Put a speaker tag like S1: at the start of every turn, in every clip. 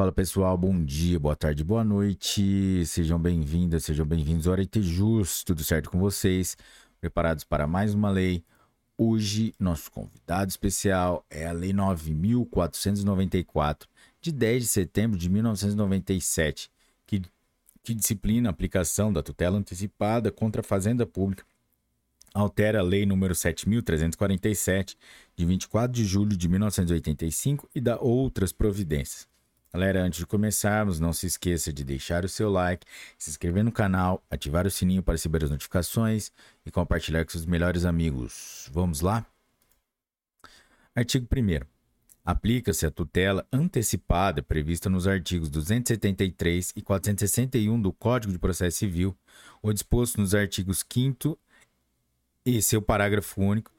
S1: Fala pessoal, bom dia, boa tarde, boa noite. Sejam bem-vindas, sejam bem-vindos ao Arete Jus. Tudo certo com vocês? Preparados para mais uma lei? Hoje, nosso convidado especial é a Lei 9494, de 10 de setembro de 1997, que, que disciplina a aplicação da tutela antecipada contra a fazenda pública altera a Lei número 7.347, de 24 de julho de 1985 e dá outras providências. Galera, antes de começarmos, não se esqueça de deixar o seu like, se inscrever no canal, ativar o sininho para receber as notificações e compartilhar com seus melhores amigos. Vamos lá? Artigo 1 Aplica-se a tutela antecipada prevista nos artigos 273 e 461 do Código de Processo Civil, ou disposto nos artigos 5 e seu parágrafo único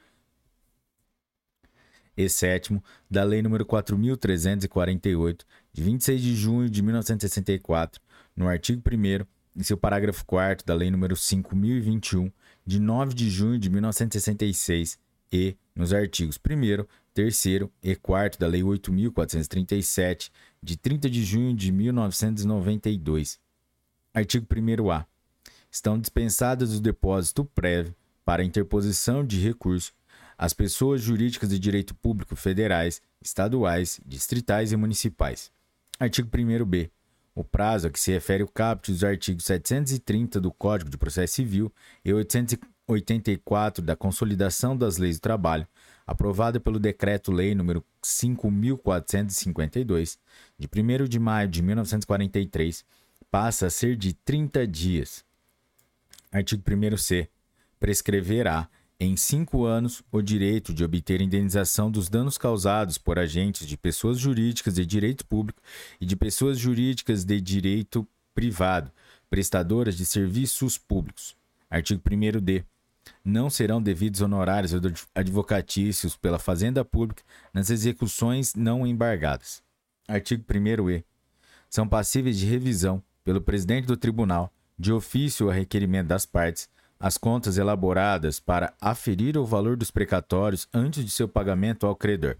S1: e sétimo da Lei nº 4.348, de 26 de junho de 1964, no artigo 1 em seu parágrafo 4 da Lei nº 5.021, de 9 de junho de 1966, e nos artigos 1 3 e 4 da Lei 8.437, de 30 de junho de 1992. Artigo 1a. Estão dispensadas o depósito prévio para interposição de recurso as pessoas jurídicas de direito público federais, estaduais, distritais e municipais. Artigo 1b. O prazo a que se refere o caput dos artigos 730 do Código de Processo Civil e 884 da Consolidação das Leis do Trabalho, aprovada pelo Decreto-Lei nº 5.452, de 1 de maio de 1943, passa a ser de 30 dias. Artigo 1c. Prescreverá em cinco anos, o direito de obter indenização dos danos causados por agentes de pessoas jurídicas de direito público e de pessoas jurídicas de direito privado, prestadoras de serviços públicos. Artigo 1d. Não serão devidos honorários advocatícios pela Fazenda Pública nas execuções não embargadas. Artigo 1e. São passíveis de revisão pelo presidente do tribunal, de ofício a requerimento das partes, as contas elaboradas para aferir o valor dos precatórios antes de seu pagamento ao credor.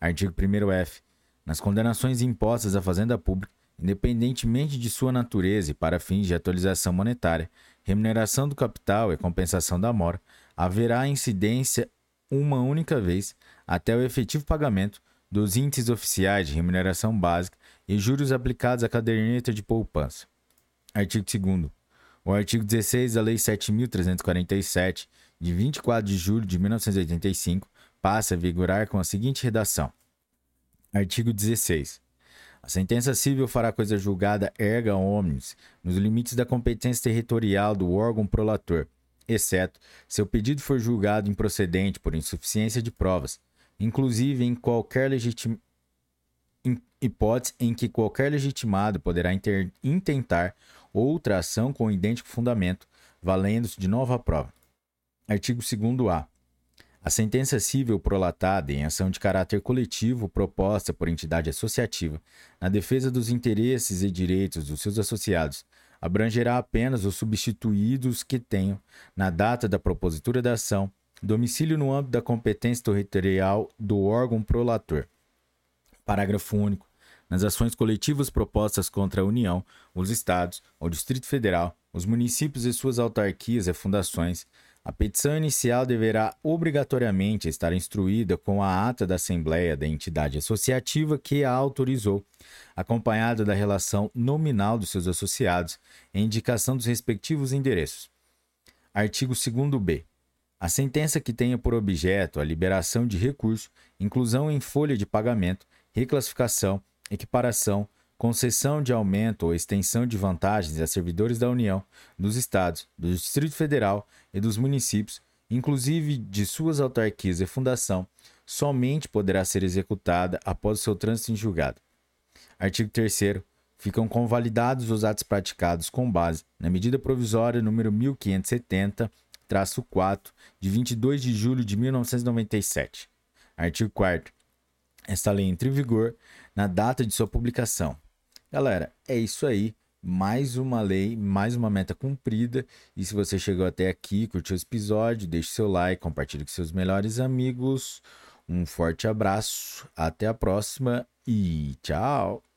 S1: Artigo 1f. Nas condenações impostas à Fazenda Pública, independentemente de sua natureza e para fins de atualização monetária, remuneração do capital e compensação da mora, haverá incidência uma única vez até o efetivo pagamento dos índices oficiais de remuneração básica e juros aplicados à caderneta de poupança. Artigo 2 o artigo 16 da Lei 7.347, de 24 de julho de 1985, passa a vigorar com a seguinte redação: Artigo 16. A sentença civil fará coisa julgada erga omnes, nos limites da competência territorial do órgão prolator, exceto se o pedido for julgado improcedente por insuficiência de provas, inclusive em qualquer legitim... hipótese em que qualquer legitimado poderá intentar outra ação com idêntico fundamento, valendo-se de nova prova. Artigo 2a. A sentença civil prolatada em ação de caráter coletivo proposta por entidade associativa na defesa dos interesses e direitos dos seus associados abrangerá apenas os substituídos que tenham, na data da propositura da ação, domicílio no âmbito da competência territorial do órgão prolator. Parágrafo único nas ações coletivas propostas contra a União, os Estados, o Distrito Federal, os municípios e suas autarquias e fundações, a petição inicial deverá obrigatoriamente estar instruída com a ata da Assembleia da entidade associativa que a autorizou, acompanhada da relação nominal dos seus associados e indicação dos respectivos endereços. Artigo 2b. A sentença que tenha por objeto a liberação de recurso, inclusão em folha de pagamento, reclassificação, equiparação, concessão de aumento ou extensão de vantagens a servidores da União, dos Estados, do Distrito Federal e dos municípios, inclusive de suas autarquias e fundação, somente poderá ser executada após o seu trânsito em julgado. Artigo 3 Ficam convalidados os atos praticados com base na medida provisória número 1570, 4, de 22 de julho de 1997. Artigo 4 esta lei entra em vigor na data de sua publicação. Galera, é isso aí. Mais uma lei, mais uma meta cumprida. E se você chegou até aqui, curtiu esse episódio, deixe seu like, compartilhe com seus melhores amigos. Um forte abraço, até a próxima e tchau!